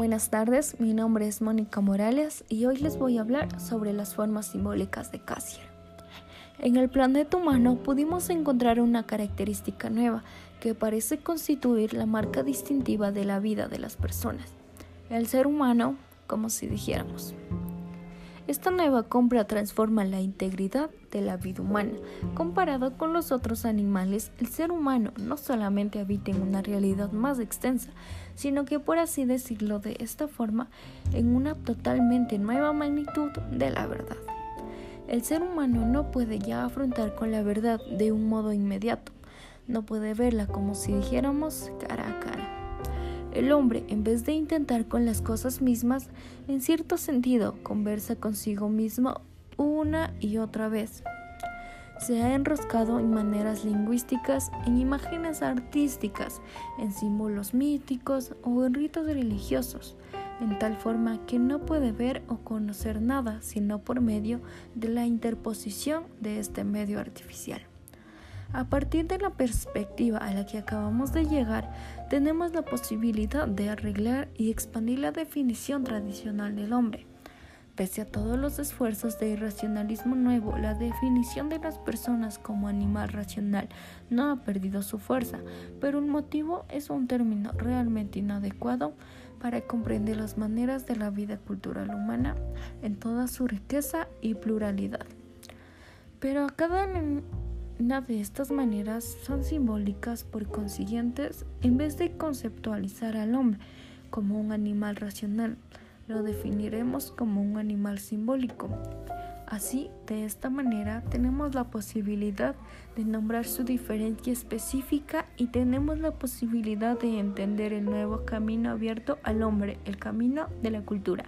Buenas tardes, mi nombre es Mónica Morales y hoy les voy a hablar sobre las formas simbólicas de Cassier. En el planeta humano pudimos encontrar una característica nueva que parece constituir la marca distintiva de la vida de las personas. El ser humano, como si dijéramos. Esta nueva compra transforma la integridad de la vida humana. Comparado con los otros animales, el ser humano no solamente habita en una realidad más extensa, sino que por así decirlo de esta forma, en una totalmente nueva magnitud de la verdad. El ser humano no puede ya afrontar con la verdad de un modo inmediato, no puede verla como si dijéramos cara a cara. El hombre, en vez de intentar con las cosas mismas, en cierto sentido, conversa consigo mismo una y otra vez. Se ha enroscado en maneras lingüísticas, en imágenes artísticas, en símbolos míticos o en ritos religiosos, en tal forma que no puede ver o conocer nada sino por medio de la interposición de este medio artificial. A partir de la perspectiva a la que acabamos de llegar, tenemos la posibilidad de arreglar y expandir la definición tradicional del hombre. Pese a todos los esfuerzos de irracionalismo nuevo, la definición de las personas como animal racional no ha perdido su fuerza, pero un motivo es un término realmente inadecuado para comprender las maneras de la vida cultural humana en toda su riqueza y pluralidad. Pero a cada de estas maneras son simbólicas por consiguientes en vez de conceptualizar al hombre como un animal racional, lo definiremos como un animal simbólico. Así, de esta manera, tenemos la posibilidad de nombrar su diferencia específica y tenemos la posibilidad de entender el nuevo camino abierto al hombre, el camino de la cultura.